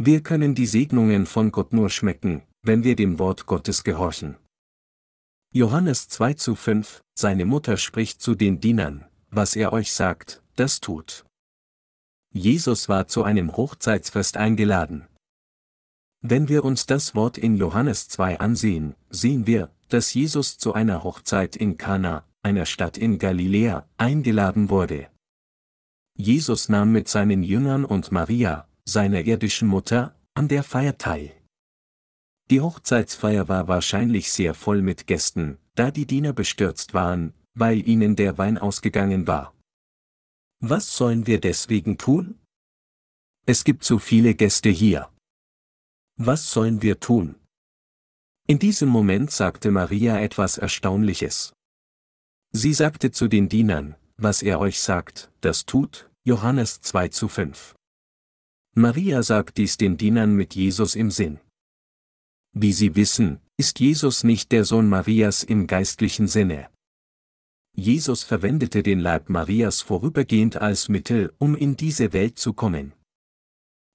Wir können die Segnungen von Gott nur schmecken, wenn wir dem Wort Gottes gehorchen. Johannes 2 zu 5, seine Mutter spricht zu den Dienern, was er euch sagt, das tut. Jesus war zu einem Hochzeitsfest eingeladen. Wenn wir uns das Wort in Johannes 2 ansehen, sehen wir, dass Jesus zu einer Hochzeit in Kana, einer Stadt in Galiläa, eingeladen wurde. Jesus nahm mit seinen Jüngern und Maria, seiner irdischen Mutter, an der Feier teil. Die Hochzeitsfeier war wahrscheinlich sehr voll mit Gästen, da die Diener bestürzt waren, weil ihnen der Wein ausgegangen war. Was sollen wir deswegen tun? Es gibt so viele Gäste hier. Was sollen wir tun? In diesem Moment sagte Maria etwas Erstaunliches. Sie sagte zu den Dienern, was er euch sagt, das tut, Johannes 2 zu 5. Maria sagt dies den Dienern mit Jesus im Sinn. Wie Sie wissen, ist Jesus nicht der Sohn Marias im geistlichen Sinne. Jesus verwendete den Leib Marias vorübergehend als Mittel, um in diese Welt zu kommen.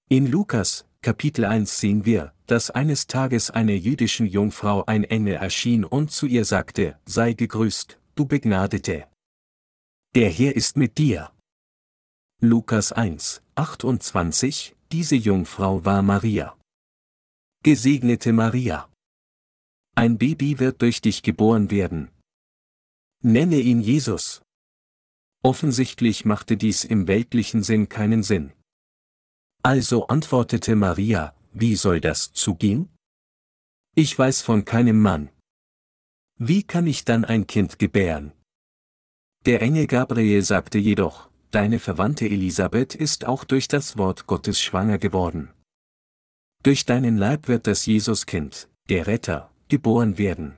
In Lukas, Kapitel 1 sehen wir, dass eines Tages einer jüdischen Jungfrau ein Engel erschien und zu ihr sagte, sei gegrüßt, du Begnadete. Der Herr ist mit dir. Lukas 1, 28, diese Jungfrau war Maria. Gesegnete Maria. Ein Baby wird durch dich geboren werden. Nenne ihn Jesus. Offensichtlich machte dies im weltlichen Sinn keinen Sinn. Also antwortete Maria, wie soll das zugehen? Ich weiß von keinem Mann. Wie kann ich dann ein Kind gebären? Der Engel Gabriel sagte jedoch, deine Verwandte Elisabeth ist auch durch das Wort Gottes schwanger geworden. Durch deinen Leib wird das Jesuskind, der Retter, geboren werden.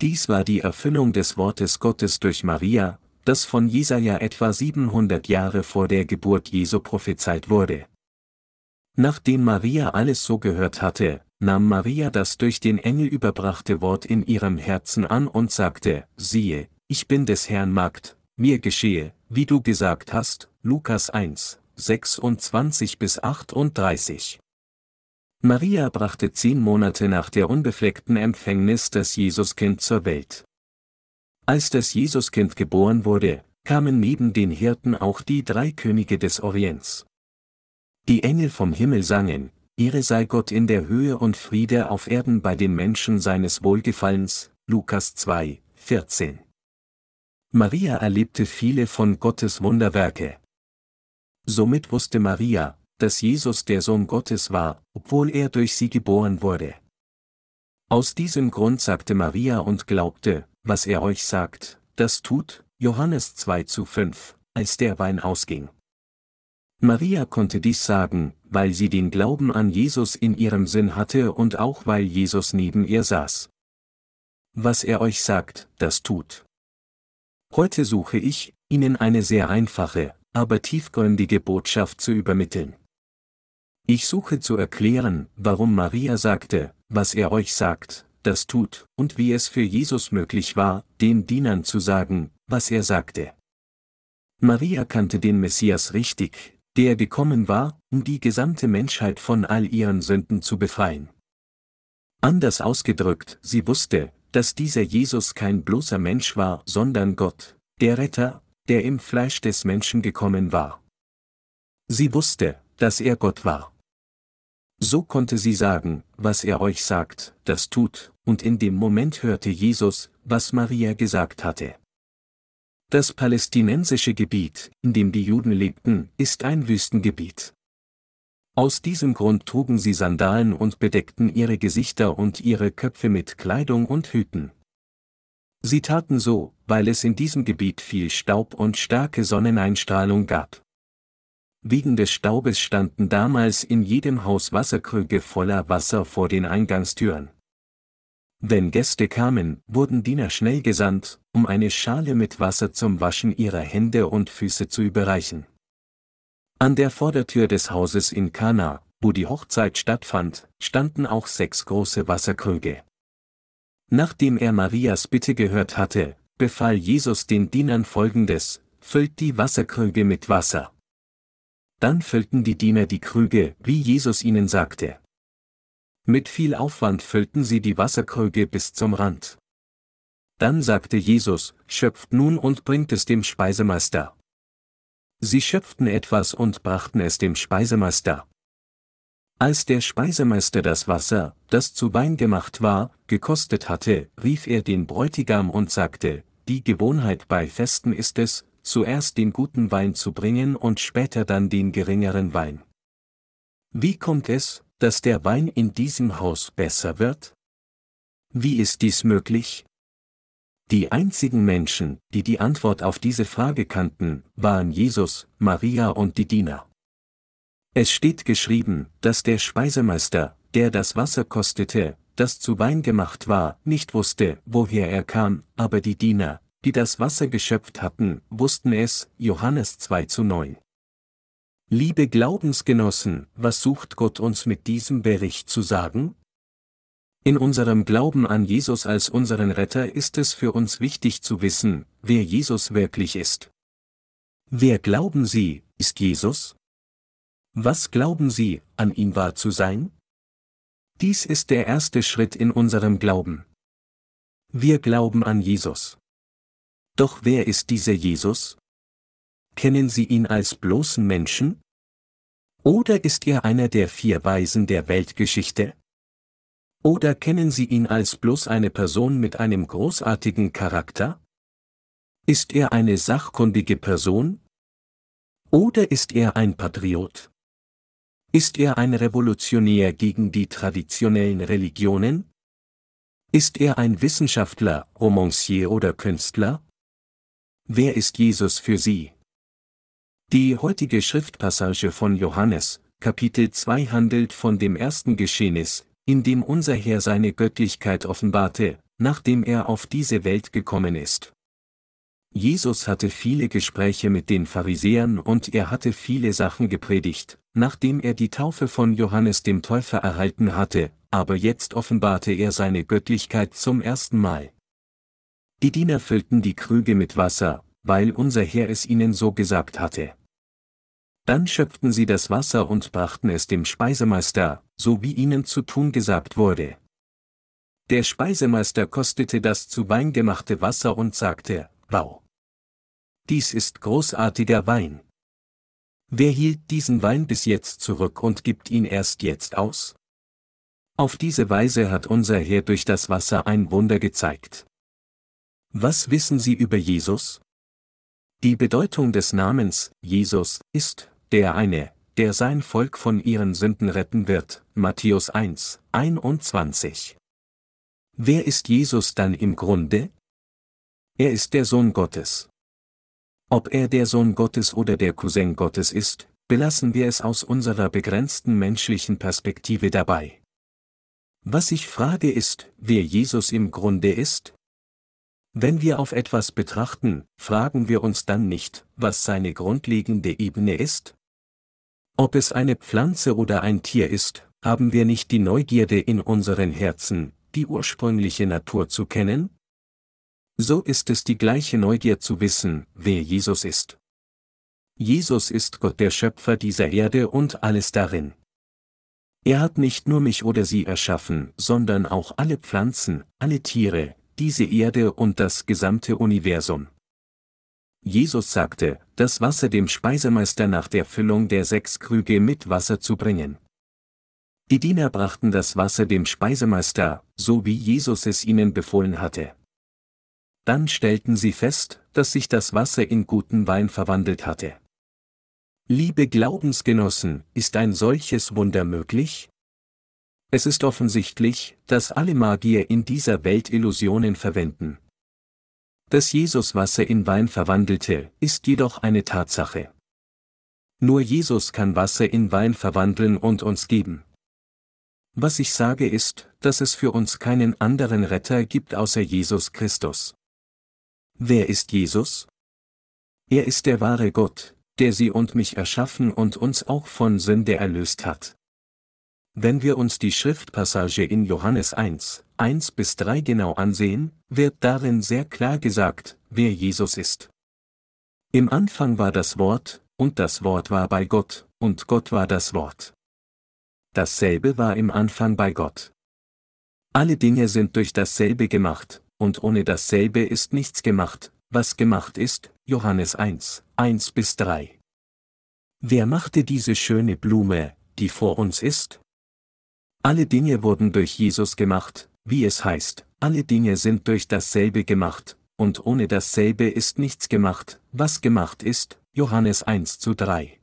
Dies war die Erfüllung des Wortes Gottes durch Maria, das von Jesaja etwa 700 Jahre vor der Geburt Jesu prophezeit wurde. Nachdem Maria alles so gehört hatte, nahm Maria das durch den Engel überbrachte Wort in ihrem Herzen an und sagte, siehe, ich bin des Herrn Magd, mir geschehe, wie du gesagt hast, Lukas 1, 26 bis 38. Maria brachte zehn Monate nach der unbefleckten Empfängnis das Jesuskind zur Welt. Als das Jesuskind geboren wurde, kamen neben den Hirten auch die drei Könige des Orients. Die Engel vom Himmel sangen, Ehre sei Gott in der Höhe und Friede auf Erden bei den Menschen seines Wohlgefallens, Lukas 2, 14. Maria erlebte viele von Gottes Wunderwerke. Somit wusste Maria, dass Jesus der Sohn Gottes war, obwohl er durch sie geboren wurde. Aus diesem Grund sagte Maria und glaubte, was er euch sagt, das tut, Johannes 2 zu 5, als der Wein ausging. Maria konnte dies sagen, weil sie den Glauben an Jesus in ihrem Sinn hatte und auch weil Jesus neben ihr saß. Was er euch sagt, das tut. Heute suche ich, Ihnen eine sehr einfache, aber tiefgründige Botschaft zu übermitteln. Ich suche zu erklären, warum Maria sagte, was er euch sagt, das tut, und wie es für Jesus möglich war, den Dienern zu sagen, was er sagte. Maria kannte den Messias richtig, der gekommen war, um die gesamte Menschheit von all ihren Sünden zu befreien. Anders ausgedrückt, sie wusste, dass dieser Jesus kein bloßer Mensch war, sondern Gott, der Retter, der im Fleisch des Menschen gekommen war. Sie wusste, dass er Gott war. So konnte sie sagen, was er euch sagt, das tut, und in dem Moment hörte Jesus, was Maria gesagt hatte. Das palästinensische Gebiet, in dem die Juden lebten, ist ein Wüstengebiet. Aus diesem Grund trugen sie Sandalen und bedeckten ihre Gesichter und ihre Köpfe mit Kleidung und Hüten. Sie taten so, weil es in diesem Gebiet viel Staub und starke Sonneneinstrahlung gab. Wegen des Staubes standen damals in jedem Haus Wasserkrüge voller Wasser vor den Eingangstüren. Wenn Gäste kamen, wurden Diener schnell gesandt, um eine Schale mit Wasser zum Waschen ihrer Hände und Füße zu überreichen. An der Vordertür des Hauses in Kana, wo die Hochzeit stattfand, standen auch sechs große Wasserkrüge. Nachdem er Marias Bitte gehört hatte, befahl Jesus den Dienern folgendes, füllt die Wasserkrüge mit Wasser. Dann füllten die Diener die Krüge, wie Jesus ihnen sagte. Mit viel Aufwand füllten sie die Wasserkrüge bis zum Rand. Dann sagte Jesus, schöpft nun und bringt es dem Speisemeister. Sie schöpften etwas und brachten es dem Speisemeister. Als der Speisemeister das Wasser, das zu Wein gemacht war, gekostet hatte, rief er den Bräutigam und sagte, die Gewohnheit bei Festen ist es, zuerst den guten Wein zu bringen und später dann den geringeren Wein. Wie kommt es, dass der Wein in diesem Haus besser wird? Wie ist dies möglich? Die einzigen Menschen, die die Antwort auf diese Frage kannten, waren Jesus, Maria und die Diener. Es steht geschrieben, dass der Speisemeister, der das Wasser kostete, das zu Wein gemacht war, nicht wusste, woher er kam, aber die Diener, die das Wasser geschöpft hatten, wussten es, Johannes 2 zu 9. Liebe Glaubensgenossen, was sucht Gott uns mit diesem Bericht zu sagen? In unserem Glauben an Jesus als unseren Retter ist es für uns wichtig zu wissen, wer Jesus wirklich ist. Wer glauben Sie, ist Jesus? Was glauben Sie, an ihn wahr zu sein? Dies ist der erste Schritt in unserem Glauben. Wir glauben an Jesus. Doch wer ist dieser Jesus? Kennen Sie ihn als bloßen Menschen? Oder ist er einer der vier Weisen der Weltgeschichte? Oder kennen Sie ihn als bloß eine Person mit einem großartigen Charakter? Ist er eine sachkundige Person? Oder ist er ein Patriot? Ist er ein Revolutionär gegen die traditionellen Religionen? Ist er ein Wissenschaftler, Romancier oder Künstler? Wer ist Jesus für Sie? Die heutige Schriftpassage von Johannes, Kapitel 2 handelt von dem ersten Geschehnis, in dem unser Herr seine Göttlichkeit offenbarte, nachdem er auf diese Welt gekommen ist. Jesus hatte viele Gespräche mit den Pharisäern und er hatte viele Sachen gepredigt, nachdem er die Taufe von Johannes dem Täufer erhalten hatte, aber jetzt offenbarte er seine Göttlichkeit zum ersten Mal. Die Diener füllten die Krüge mit Wasser, weil unser Herr es ihnen so gesagt hatte. Dann schöpften sie das Wasser und brachten es dem Speisemeister, so wie ihnen zu tun gesagt wurde. Der Speisemeister kostete das zu Wein gemachte Wasser und sagte, Wow! Dies ist großartiger Wein. Wer hielt diesen Wein bis jetzt zurück und gibt ihn erst jetzt aus? Auf diese Weise hat unser Herr durch das Wasser ein Wunder gezeigt. Was wissen Sie über Jesus? Die Bedeutung des Namens Jesus ist der eine, der sein Volk von ihren Sünden retten wird. Matthäus 1, 21. Wer ist Jesus dann im Grunde? Er ist der Sohn Gottes. Ob er der Sohn Gottes oder der Cousin Gottes ist, belassen wir es aus unserer begrenzten menschlichen Perspektive dabei. Was ich frage ist, wer Jesus im Grunde ist? Wenn wir auf etwas betrachten, fragen wir uns dann nicht, was seine grundlegende Ebene ist? Ob es eine Pflanze oder ein Tier ist, haben wir nicht die Neugierde in unseren Herzen, die ursprüngliche Natur zu kennen? So ist es die gleiche Neugier zu wissen, wer Jesus ist. Jesus ist Gott der Schöpfer dieser Erde und alles darin. Er hat nicht nur mich oder sie erschaffen, sondern auch alle Pflanzen, alle Tiere, diese Erde und das gesamte Universum. Jesus sagte, das Wasser dem Speisemeister nach der Füllung der sechs Krüge mit Wasser zu bringen. Die Diener brachten das Wasser dem Speisemeister, so wie Jesus es ihnen befohlen hatte. Dann stellten sie fest, dass sich das Wasser in guten Wein verwandelt hatte. Liebe Glaubensgenossen, ist ein solches Wunder möglich? Es ist offensichtlich, dass alle Magier in dieser Welt Illusionen verwenden. Dass Jesus Wasser in Wein verwandelte, ist jedoch eine Tatsache. Nur Jesus kann Wasser in Wein verwandeln und uns geben. Was ich sage ist, dass es für uns keinen anderen Retter gibt außer Jesus Christus. Wer ist Jesus? Er ist der wahre Gott, der sie und mich erschaffen und uns auch von Sünde erlöst hat. Wenn wir uns die Schriftpassage in Johannes 1, 1 bis 3 genau ansehen, wird darin sehr klar gesagt, wer Jesus ist. Im Anfang war das Wort, und das Wort war bei Gott, und Gott war das Wort. Dasselbe war im Anfang bei Gott. Alle Dinge sind durch dasselbe gemacht, und ohne dasselbe ist nichts gemacht, was gemacht ist, Johannes 1, 1 bis 3. Wer machte diese schöne Blume, die vor uns ist? Alle Dinge wurden durch Jesus gemacht, wie es heißt, alle Dinge sind durch dasselbe gemacht, und ohne dasselbe ist nichts gemacht, was gemacht ist, Johannes 1 zu 3.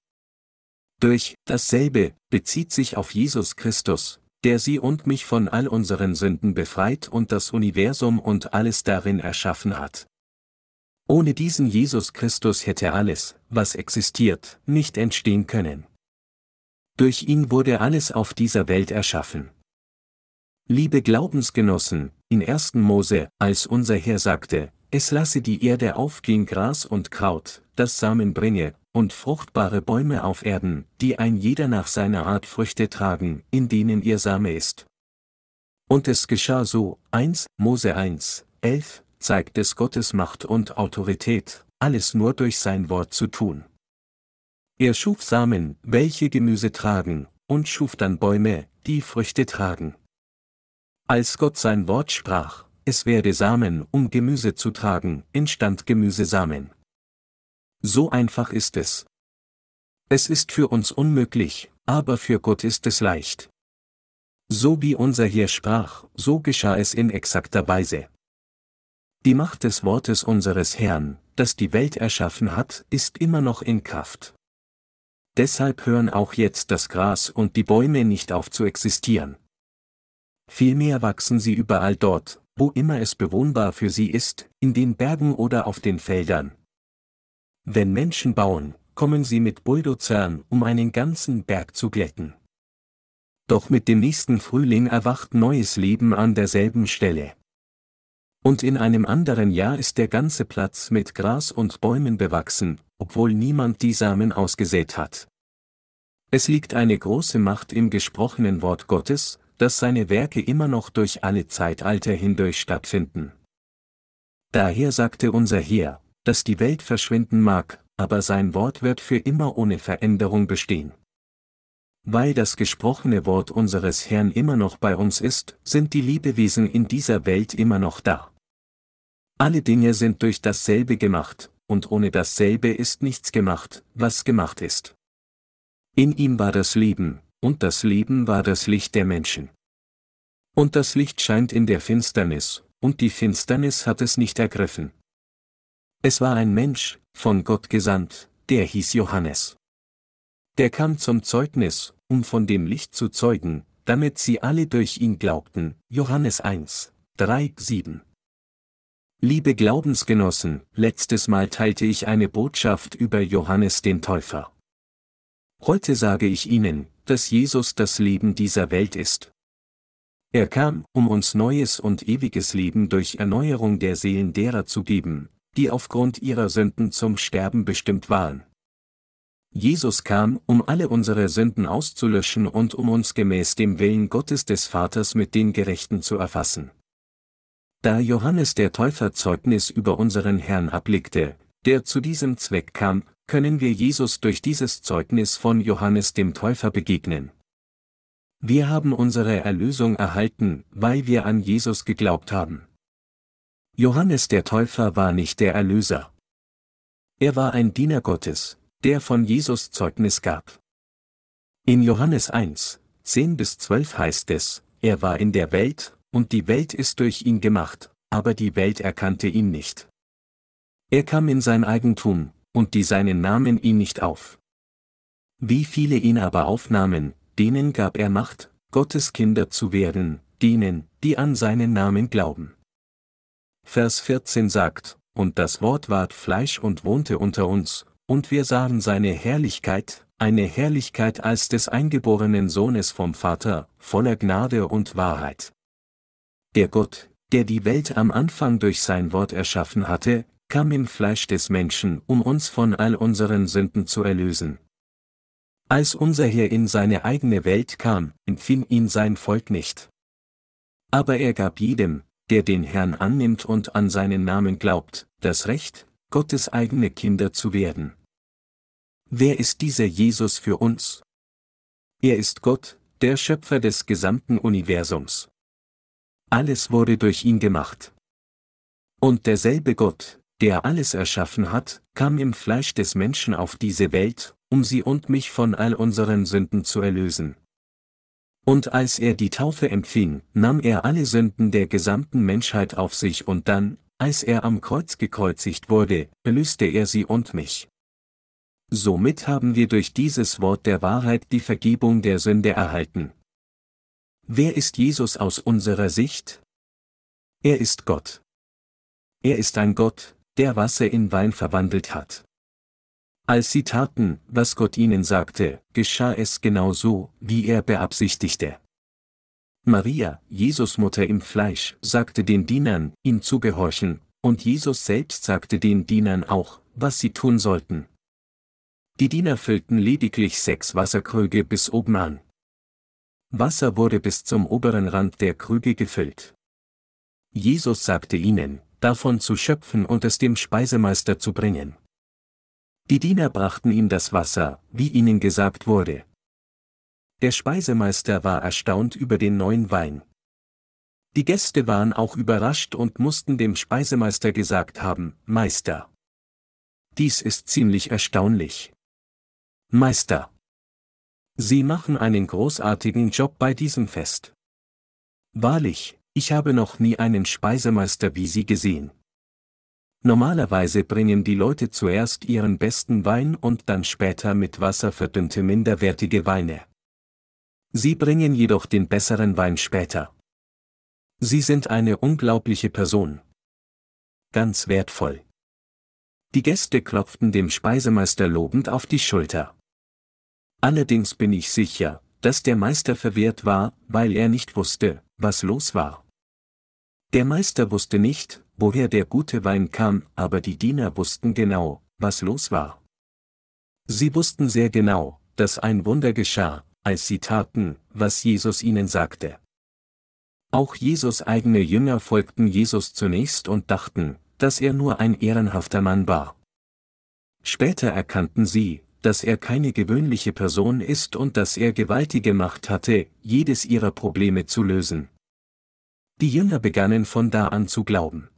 Durch dasselbe bezieht sich auf Jesus Christus, der sie und mich von all unseren Sünden befreit und das Universum und alles darin erschaffen hat. Ohne diesen Jesus Christus hätte alles, was existiert, nicht entstehen können. Durch ihn wurde alles auf dieser Welt erschaffen. Liebe Glaubensgenossen, in 1. Mose, als unser Herr sagte, es lasse die Erde aufgehen Gras und Kraut, das Samen bringe, und fruchtbare Bäume auf Erden, die ein jeder nach seiner Art Früchte tragen, in denen ihr Same ist. Und es geschah so, 1, Mose 1, 11, zeigt es Gottes Macht und Autorität, alles nur durch sein Wort zu tun. Er schuf Samen, welche Gemüse tragen, und schuf dann Bäume, die Früchte tragen. Als Gott sein Wort sprach, es werde Samen, um Gemüse zu tragen, entstand Gemüsesamen. So einfach ist es. Es ist für uns unmöglich, aber für Gott ist es leicht. So wie unser Herr sprach, so geschah es in exakter Weise. Die Macht des Wortes unseres Herrn, das die Welt erschaffen hat, ist immer noch in Kraft. Deshalb hören auch jetzt das Gras und die Bäume nicht auf zu existieren. Vielmehr wachsen sie überall dort, wo immer es bewohnbar für sie ist, in den Bergen oder auf den Feldern. Wenn Menschen bauen, kommen sie mit Bulldozern, um einen ganzen Berg zu glätten. Doch mit dem nächsten Frühling erwacht neues Leben an derselben Stelle. Und in einem anderen Jahr ist der ganze Platz mit Gras und Bäumen bewachsen, obwohl niemand die Samen ausgesät hat. Es liegt eine große Macht im gesprochenen Wort Gottes, dass seine Werke immer noch durch alle Zeitalter hindurch stattfinden. Daher sagte unser Herr, dass die Welt verschwinden mag, aber sein Wort wird für immer ohne Veränderung bestehen. Weil das gesprochene Wort unseres Herrn immer noch bei uns ist, sind die Liebewesen in dieser Welt immer noch da. Alle Dinge sind durch dasselbe gemacht, und ohne dasselbe ist nichts gemacht, was gemacht ist. In ihm war das Leben, und das Leben war das Licht der Menschen. Und das Licht scheint in der Finsternis, und die Finsternis hat es nicht ergriffen. Es war ein Mensch, von Gott gesandt, der hieß Johannes. Der kam zum Zeugnis, um von dem Licht zu zeugen, damit sie alle durch ihn glaubten. Johannes 1, 3, 7. Liebe Glaubensgenossen, letztes Mal teilte ich eine Botschaft über Johannes den Täufer. Heute sage ich Ihnen, dass Jesus das Leben dieser Welt ist. Er kam, um uns neues und ewiges Leben durch Erneuerung der Seelen derer zu geben, die aufgrund ihrer Sünden zum Sterben bestimmt waren. Jesus kam, um alle unsere Sünden auszulöschen und um uns gemäß dem Willen Gottes des Vaters mit den Gerechten zu erfassen. Da Johannes der Täufer Zeugnis über unseren Herrn ablegte, der zu diesem Zweck kam, können wir Jesus durch dieses Zeugnis von Johannes dem Täufer begegnen. Wir haben unsere Erlösung erhalten, weil wir an Jesus geglaubt haben. Johannes der Täufer war nicht der Erlöser. Er war ein Diener Gottes, der von Jesus Zeugnis gab. In Johannes 1, 10 bis 12 heißt es, er war in der Welt, und die Welt ist durch ihn gemacht, aber die Welt erkannte ihn nicht. Er kam in sein Eigentum, und die seinen nahmen ihn nicht auf. Wie viele ihn aber aufnahmen, denen gab er Macht, Gottes Kinder zu werden, denen, die an seinen Namen glauben. Vers 14 sagt, und das Wort ward Fleisch und wohnte unter uns, und wir sahen seine Herrlichkeit, eine Herrlichkeit als des eingeborenen Sohnes vom Vater, voller Gnade und Wahrheit. Der Gott, der die Welt am Anfang durch sein Wort erschaffen hatte, kam im Fleisch des Menschen, um uns von all unseren Sünden zu erlösen. Als unser Herr in seine eigene Welt kam, empfing ihn sein Volk nicht. Aber er gab jedem, der den Herrn annimmt und an seinen Namen glaubt, das Recht, Gottes eigene Kinder zu werden. Wer ist dieser Jesus für uns? Er ist Gott, der Schöpfer des gesamten Universums. Alles wurde durch ihn gemacht. Und derselbe Gott, der alles erschaffen hat, kam im Fleisch des Menschen auf diese Welt, um sie und mich von all unseren Sünden zu erlösen. Und als er die Taufe empfing, nahm er alle Sünden der gesamten Menschheit auf sich und dann, als er am Kreuz gekreuzigt wurde, erlöste er sie und mich. Somit haben wir durch dieses Wort der Wahrheit die Vergebung der Sünde erhalten. Wer ist Jesus aus unserer Sicht? Er ist Gott. Er ist ein Gott, der Wasser in Wein verwandelt hat. Als sie taten, was Gott ihnen sagte, geschah es genau so, wie er beabsichtigte. Maria, Jesus Mutter im Fleisch, sagte den Dienern, ihm zu gehorchen, und Jesus selbst sagte den Dienern auch, was sie tun sollten. Die Diener füllten lediglich sechs Wasserkrüge bis oben an. Wasser wurde bis zum oberen Rand der Krüge gefüllt. Jesus sagte ihnen, davon zu schöpfen und es dem Speisemeister zu bringen. Die Diener brachten ihm das Wasser, wie ihnen gesagt wurde. Der Speisemeister war erstaunt über den neuen Wein. Die Gäste waren auch überrascht und mussten dem Speisemeister gesagt haben, Meister. Dies ist ziemlich erstaunlich. Meister. Sie machen einen großartigen Job bei diesem Fest. Wahrlich, ich habe noch nie einen Speisemeister wie Sie gesehen. Normalerweise bringen die Leute zuerst ihren besten Wein und dann später mit Wasser verdünnte minderwertige Weine. Sie bringen jedoch den besseren Wein später. Sie sind eine unglaubliche Person. Ganz wertvoll. Die Gäste klopften dem Speisemeister lobend auf die Schulter. Allerdings bin ich sicher, dass der Meister verwirrt war, weil er nicht wusste, was los war. Der Meister wusste nicht, woher der gute Wein kam, aber die Diener wussten genau, was los war. Sie wussten sehr genau, dass ein Wunder geschah, als sie taten, was Jesus ihnen sagte. Auch Jesus eigene Jünger folgten Jesus zunächst und dachten, dass er nur ein ehrenhafter Mann war. Später erkannten sie, dass er keine gewöhnliche Person ist und dass er gewaltige Macht hatte, jedes ihrer Probleme zu lösen. Die Jünger begannen von da an zu glauben.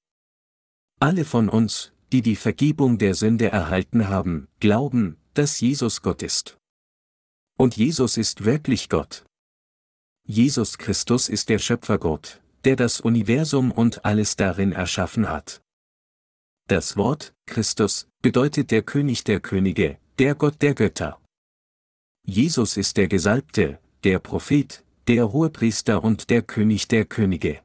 Alle von uns, die die Vergebung der Sünde erhalten haben, glauben, dass Jesus Gott ist. Und Jesus ist wirklich Gott. Jesus Christus ist der Schöpfergott, der das Universum und alles darin erschaffen hat. Das Wort, Christus, bedeutet der König der Könige, der Gott der Götter. Jesus ist der Gesalbte, der Prophet, der Hohepriester und der König der Könige.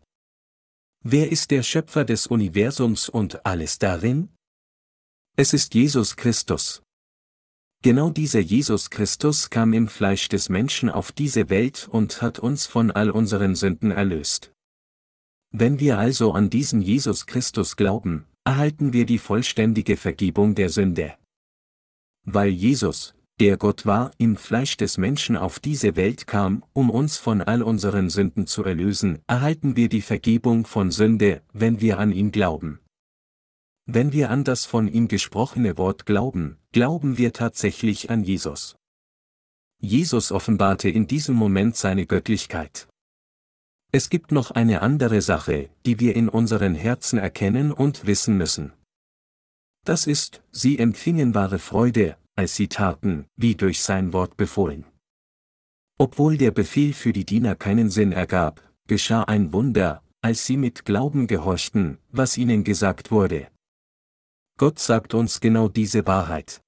Wer ist der Schöpfer des Universums und alles darin? Es ist Jesus Christus. Genau dieser Jesus Christus kam im Fleisch des Menschen auf diese Welt und hat uns von all unseren Sünden erlöst. Wenn wir also an diesen Jesus Christus glauben, erhalten wir die vollständige Vergebung der Sünde. Weil Jesus, der Gott war, im Fleisch des Menschen auf diese Welt kam, um uns von all unseren Sünden zu erlösen, erhalten wir die Vergebung von Sünde, wenn wir an ihn glauben. Wenn wir an das von ihm gesprochene Wort glauben, glauben wir tatsächlich an Jesus. Jesus offenbarte in diesem Moment seine Göttlichkeit. Es gibt noch eine andere Sache, die wir in unseren Herzen erkennen und wissen müssen. Das ist, sie empfingen wahre Freude, als sie taten, wie durch sein Wort befohlen. Obwohl der Befehl für die Diener keinen Sinn ergab, geschah ein Wunder, als sie mit Glauben gehorchten, was ihnen gesagt wurde. Gott sagt uns genau diese Wahrheit.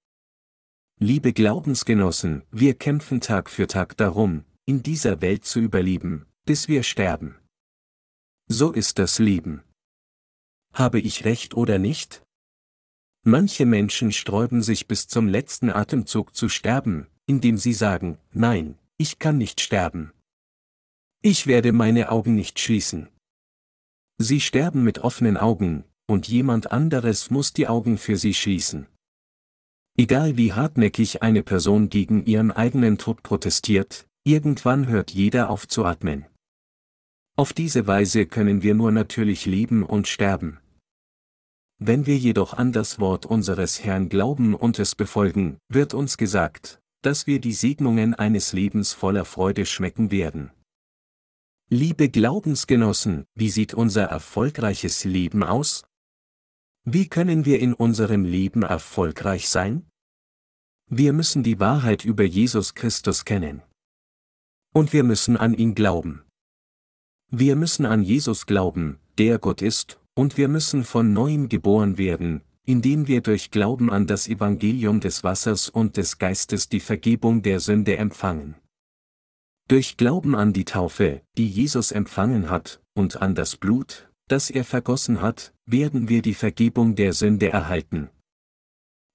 Liebe Glaubensgenossen, wir kämpfen Tag für Tag darum, in dieser Welt zu überleben, bis wir sterben. So ist das Leben. Habe ich recht oder nicht? Manche Menschen sträuben sich bis zum letzten Atemzug zu sterben, indem sie sagen, nein, ich kann nicht sterben. Ich werde meine Augen nicht schließen. Sie sterben mit offenen Augen, und jemand anderes muss die Augen für sie schließen. Egal wie hartnäckig eine Person gegen ihren eigenen Tod protestiert, irgendwann hört jeder auf zu atmen. Auf diese Weise können wir nur natürlich leben und sterben. Wenn wir jedoch an das Wort unseres Herrn glauben und es befolgen, wird uns gesagt, dass wir die Segnungen eines Lebens voller Freude schmecken werden. Liebe Glaubensgenossen, wie sieht unser erfolgreiches Leben aus? Wie können wir in unserem Leben erfolgreich sein? Wir müssen die Wahrheit über Jesus Christus kennen. Und wir müssen an ihn glauben. Wir müssen an Jesus glauben, der Gott ist, und wir müssen von neuem geboren werden, indem wir durch Glauben an das Evangelium des Wassers und des Geistes die Vergebung der Sünde empfangen. Durch Glauben an die Taufe, die Jesus empfangen hat, und an das Blut, das er vergossen hat, werden wir die Vergebung der Sünde erhalten.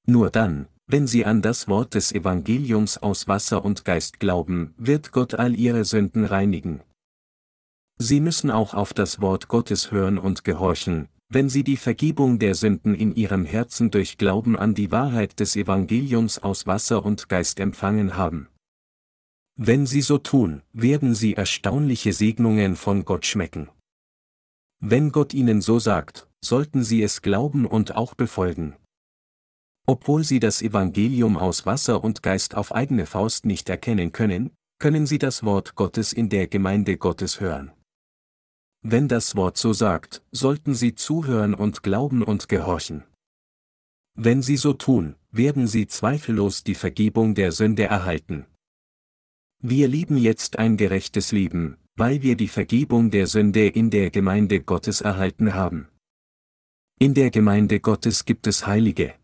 Nur dann, wenn sie an das Wort des Evangeliums aus Wasser und Geist glauben, wird Gott all ihre Sünden reinigen. Sie müssen auch auf das Wort Gottes hören und gehorchen, wenn sie die Vergebung der Sünden in ihrem Herzen durch Glauben an die Wahrheit des Evangeliums aus Wasser und Geist empfangen haben. Wenn sie so tun, werden sie erstaunliche Segnungen von Gott schmecken. Wenn Gott ihnen so sagt, sollten sie es glauben und auch befolgen. Obwohl sie das Evangelium aus Wasser und Geist auf eigene Faust nicht erkennen können, können sie das Wort Gottes in der Gemeinde Gottes hören. Wenn das Wort so sagt, sollten sie zuhören und glauben und gehorchen. Wenn sie so tun, werden sie zweifellos die Vergebung der Sünde erhalten. Wir lieben jetzt ein gerechtes Leben, weil wir die Vergebung der Sünde in der Gemeinde Gottes erhalten haben. In der Gemeinde Gottes gibt es Heilige.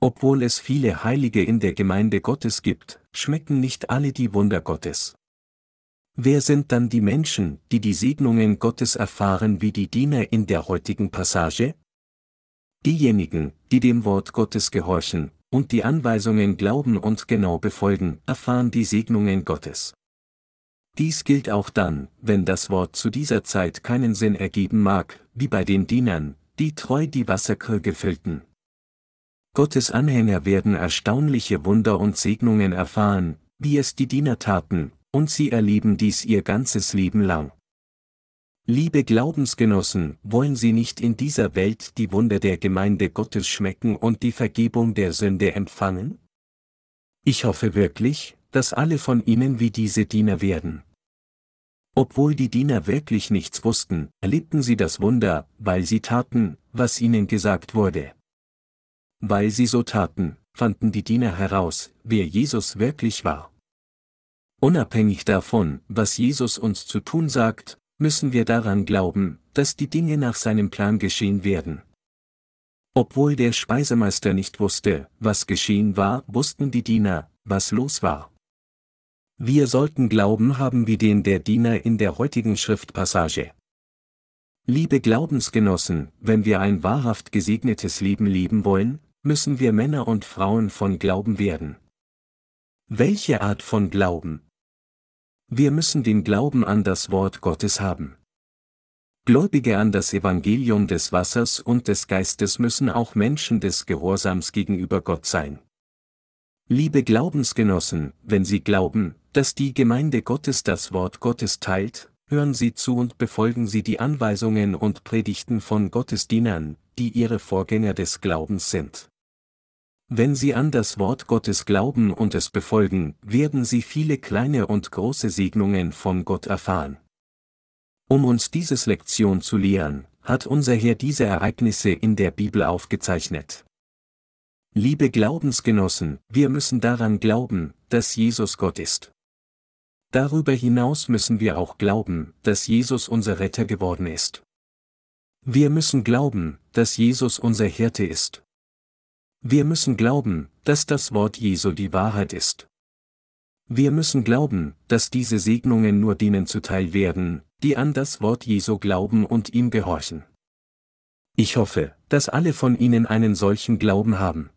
Obwohl es viele Heilige in der Gemeinde Gottes gibt, schmecken nicht alle die Wunder Gottes. Wer sind dann die Menschen, die die Segnungen Gottes erfahren wie die Diener in der heutigen Passage? Diejenigen, die dem Wort Gottes gehorchen, und die Anweisungen glauben und genau befolgen, erfahren die Segnungen Gottes. Dies gilt auch dann, wenn das Wort zu dieser Zeit keinen Sinn ergeben mag, wie bei den Dienern, die treu die Wasserkrüge füllten. Gottes Anhänger werden erstaunliche Wunder und Segnungen erfahren, wie es die Diener taten, und sie erleben dies ihr ganzes Leben lang. Liebe Glaubensgenossen, wollen Sie nicht in dieser Welt die Wunder der Gemeinde Gottes schmecken und die Vergebung der Sünde empfangen? Ich hoffe wirklich, dass alle von Ihnen wie diese Diener werden. Obwohl die Diener wirklich nichts wussten, erlebten sie das Wunder, weil sie taten, was ihnen gesagt wurde. Weil sie so taten, fanden die Diener heraus, wer Jesus wirklich war. Unabhängig davon, was Jesus uns zu tun sagt, müssen wir daran glauben, dass die Dinge nach seinem Plan geschehen werden. Obwohl der Speisemeister nicht wusste, was geschehen war, wussten die Diener, was los war. Wir sollten Glauben haben wie den der Diener in der heutigen Schriftpassage. Liebe Glaubensgenossen, wenn wir ein wahrhaft gesegnetes Leben leben wollen, müssen wir Männer und Frauen von Glauben werden. Welche Art von Glauben? Wir müssen den Glauben an das Wort Gottes haben. Gläubige an das Evangelium des Wassers und des Geistes müssen auch Menschen des Gehorsams gegenüber Gott sein. Liebe Glaubensgenossen, wenn Sie glauben, dass die Gemeinde Gottes das Wort Gottes teilt, hören Sie zu und befolgen Sie die Anweisungen und Predigten von Gottesdienern, die Ihre Vorgänger des Glaubens sind. Wenn Sie an das Wort Gottes glauben und es befolgen, werden Sie viele kleine und große Segnungen von Gott erfahren. Um uns dieses Lektion zu lehren, hat unser Herr diese Ereignisse in der Bibel aufgezeichnet. Liebe Glaubensgenossen, wir müssen daran glauben, dass Jesus Gott ist. Darüber hinaus müssen wir auch glauben, dass Jesus unser Retter geworden ist. Wir müssen glauben, dass Jesus unser Hirte ist. Wir müssen glauben, dass das Wort Jesu die Wahrheit ist. Wir müssen glauben, dass diese Segnungen nur denen zuteil werden, die an das Wort Jesu glauben und ihm gehorchen. Ich hoffe, dass alle von Ihnen einen solchen Glauben haben.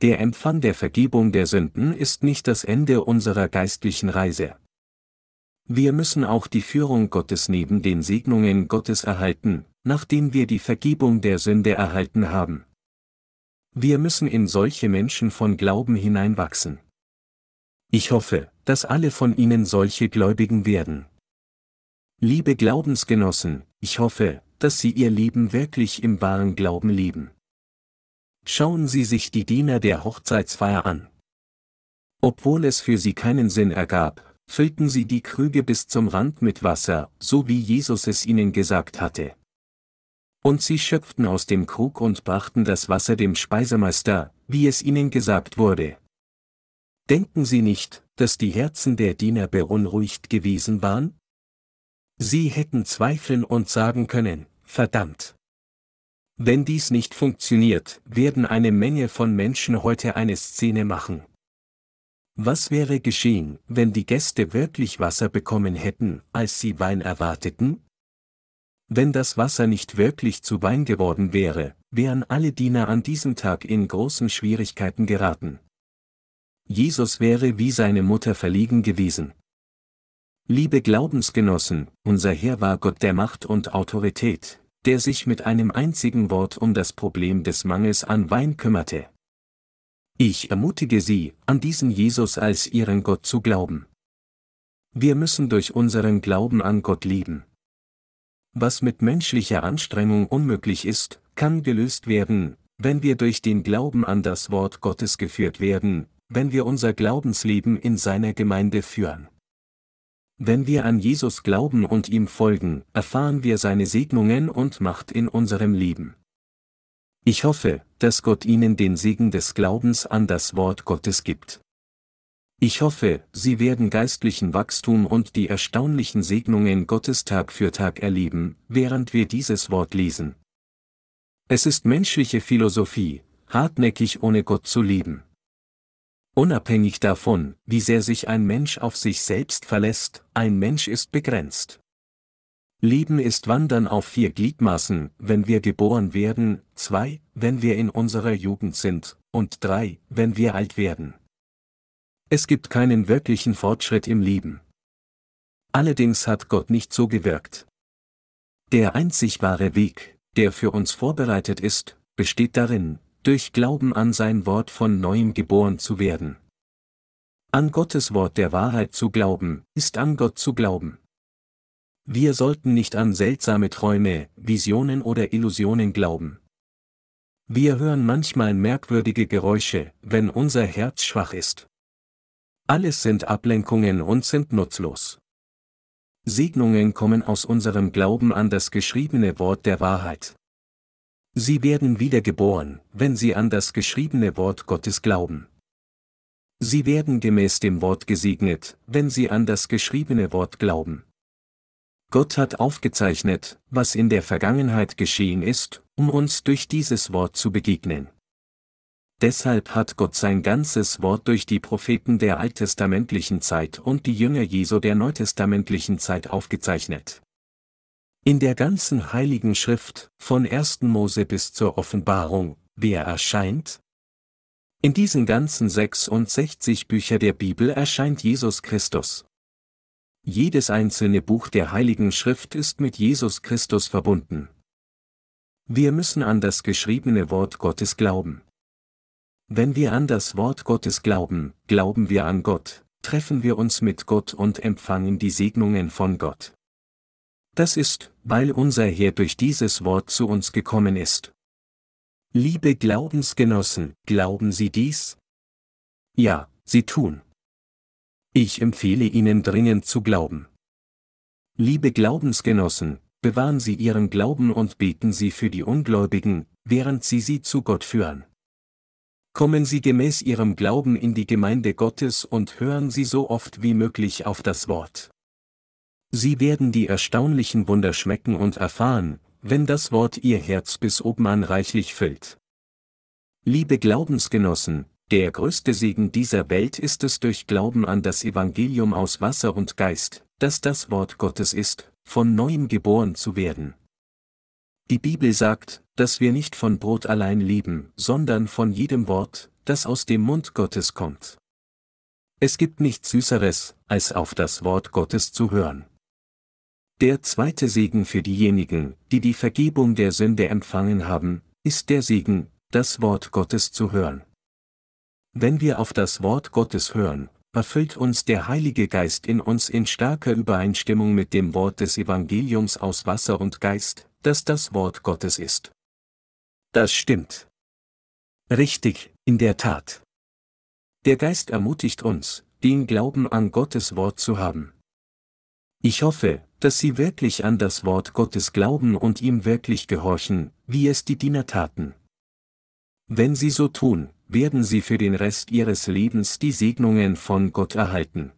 Der Empfang der Vergebung der Sünden ist nicht das Ende unserer geistlichen Reise. Wir müssen auch die Führung Gottes neben den Segnungen Gottes erhalten, nachdem wir die Vergebung der Sünde erhalten haben. Wir müssen in solche Menschen von Glauben hineinwachsen. Ich hoffe, dass alle von Ihnen solche Gläubigen werden. Liebe Glaubensgenossen, ich hoffe, dass sie ihr Leben wirklich im wahren Glauben lieben. Schauen Sie sich die Diener der Hochzeitsfeier an. Obwohl es für sie keinen Sinn ergab, füllten sie die Krüge bis zum Rand mit Wasser, so wie Jesus es ihnen gesagt hatte. Und sie schöpften aus dem Krug und brachten das Wasser dem Speisemeister, wie es ihnen gesagt wurde. Denken Sie nicht, dass die Herzen der Diener beunruhigt gewesen waren? Sie hätten zweifeln und sagen können, verdammt. Wenn dies nicht funktioniert, werden eine Menge von Menschen heute eine Szene machen. Was wäre geschehen, wenn die Gäste wirklich Wasser bekommen hätten, als sie Wein erwarteten? Wenn das Wasser nicht wirklich zu Wein geworden wäre, wären alle Diener an diesem Tag in großen Schwierigkeiten geraten. Jesus wäre wie seine Mutter verliegen gewesen. Liebe Glaubensgenossen, unser Herr war Gott der Macht und Autorität, der sich mit einem einzigen Wort um das Problem des Mangels an Wein kümmerte. Ich ermutige Sie, an diesen Jesus als Ihren Gott zu glauben. Wir müssen durch unseren Glauben an Gott lieben. Was mit menschlicher Anstrengung unmöglich ist, kann gelöst werden, wenn wir durch den Glauben an das Wort Gottes geführt werden, wenn wir unser Glaubensleben in seiner Gemeinde führen. Wenn wir an Jesus glauben und ihm folgen, erfahren wir seine Segnungen und Macht in unserem Leben. Ich hoffe, dass Gott Ihnen den Segen des Glaubens an das Wort Gottes gibt. Ich hoffe, Sie werden geistlichen Wachstum und die erstaunlichen Segnungen Gottes Tag für Tag erleben, während wir dieses Wort lesen. Es ist menschliche Philosophie, hartnäckig ohne Gott zu leben. Unabhängig davon, wie sehr sich ein Mensch auf sich selbst verlässt, ein Mensch ist begrenzt. Leben ist Wandern auf vier Gliedmaßen, wenn wir geboren werden, zwei, wenn wir in unserer Jugend sind, und drei, wenn wir alt werden. Es gibt keinen wirklichen Fortschritt im Leben. Allerdings hat Gott nicht so gewirkt. Der einzig wahre Weg, der für uns vorbereitet ist, besteht darin, durch Glauben an sein Wort von neuem geboren zu werden. An Gottes Wort der Wahrheit zu glauben, ist an Gott zu glauben. Wir sollten nicht an seltsame Träume, Visionen oder Illusionen glauben. Wir hören manchmal merkwürdige Geräusche, wenn unser Herz schwach ist. Alles sind Ablenkungen und sind nutzlos. Segnungen kommen aus unserem Glauben an das geschriebene Wort der Wahrheit. Sie werden wiedergeboren, wenn sie an das geschriebene Wort Gottes glauben. Sie werden gemäß dem Wort gesegnet, wenn sie an das geschriebene Wort glauben. Gott hat aufgezeichnet, was in der Vergangenheit geschehen ist, um uns durch dieses Wort zu begegnen. Deshalb hat Gott sein ganzes Wort durch die Propheten der alttestamentlichen Zeit und die Jünger Jesu der neutestamentlichen Zeit aufgezeichnet. In der ganzen heiligen Schrift, von 1. Mose bis zur Offenbarung, wer erscheint? In diesen ganzen 66 Bücher der Bibel erscheint Jesus Christus. Jedes einzelne Buch der Heiligen Schrift ist mit Jesus Christus verbunden. Wir müssen an das geschriebene Wort Gottes glauben. Wenn wir an das Wort Gottes glauben, glauben wir an Gott, treffen wir uns mit Gott und empfangen die Segnungen von Gott. Das ist, weil unser Herr durch dieses Wort zu uns gekommen ist. Liebe Glaubensgenossen, glauben Sie dies? Ja, Sie tun. Ich empfehle Ihnen dringend zu glauben. Liebe Glaubensgenossen, bewahren Sie Ihren Glauben und beten Sie für die Ungläubigen, während Sie sie zu Gott führen. Kommen Sie gemäß Ihrem Glauben in die Gemeinde Gottes und hören Sie so oft wie möglich auf das Wort. Sie werden die erstaunlichen Wunder schmecken und erfahren, wenn das Wort Ihr Herz bis oben an reichlich füllt. Liebe Glaubensgenossen, der größte Segen dieser Welt ist es durch Glauben an das Evangelium aus Wasser und Geist, dass das Wort Gottes ist, von neuem geboren zu werden. Die Bibel sagt, dass wir nicht von Brot allein leben, sondern von jedem Wort, das aus dem Mund Gottes kommt. Es gibt nichts Süßeres, als auf das Wort Gottes zu hören. Der zweite Segen für diejenigen, die die Vergebung der Sünde empfangen haben, ist der Segen, das Wort Gottes zu hören. Wenn wir auf das Wort Gottes hören, erfüllt uns der Heilige Geist in uns in starker Übereinstimmung mit dem Wort des Evangeliums aus Wasser und Geist, dass das Wort Gottes ist. Das stimmt. Richtig, in der Tat. Der Geist ermutigt uns, den Glauben an Gottes Wort zu haben. Ich hoffe, dass Sie wirklich an das Wort Gottes glauben und ihm wirklich gehorchen, wie es die Diener taten. Wenn Sie so tun, werden Sie für den Rest Ihres Lebens die Segnungen von Gott erhalten.